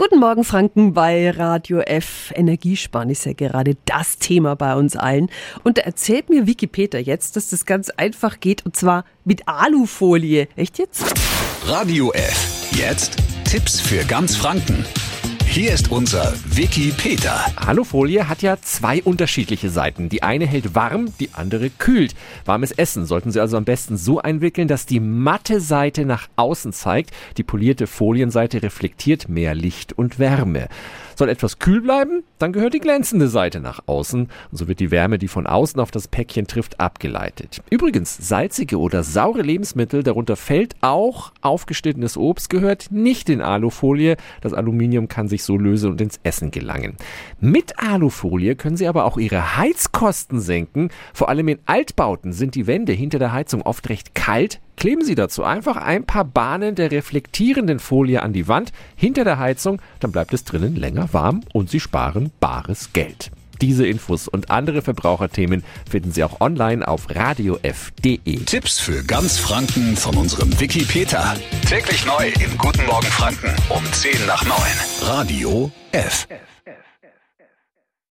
Guten Morgen, Franken, bei Radio F. Energiesparen ist ja gerade das Thema bei uns allen. Und da erzählt mir Wikipedia jetzt, dass das ganz einfach geht, und zwar mit Alufolie. Echt jetzt? Radio F. Jetzt Tipps für ganz Franken. Hier ist unser Wiki Peter. Alufolie hat ja zwei unterschiedliche Seiten. Die eine hält warm, die andere kühlt. Warmes Essen sollten Sie also am besten so einwickeln, dass die matte Seite nach außen zeigt. Die polierte Folienseite reflektiert mehr Licht und Wärme. Soll etwas kühl bleiben, dann gehört die glänzende Seite nach außen und so wird die Wärme, die von außen auf das Päckchen trifft, abgeleitet. Übrigens, salzige oder saure Lebensmittel, darunter fällt auch aufgeschnittenes Obst, gehört nicht in Alufolie. Das Aluminium kann sich so lösen und ins Essen gelangen. Mit Alufolie können Sie aber auch Ihre Heizkosten senken. Vor allem in Altbauten sind die Wände hinter der Heizung oft recht kalt, Kleben Sie dazu einfach ein paar Bahnen der reflektierenden Folie an die Wand hinter der Heizung, dann bleibt es drinnen länger warm und Sie sparen bares Geld. Diese Infos und andere Verbraucherthemen finden Sie auch online auf radiof.de. Tipps für ganz Franken von unserem Wiki Peter. Täglich neu im Guten Morgen Franken um 10 nach 9. Radio F. F, F.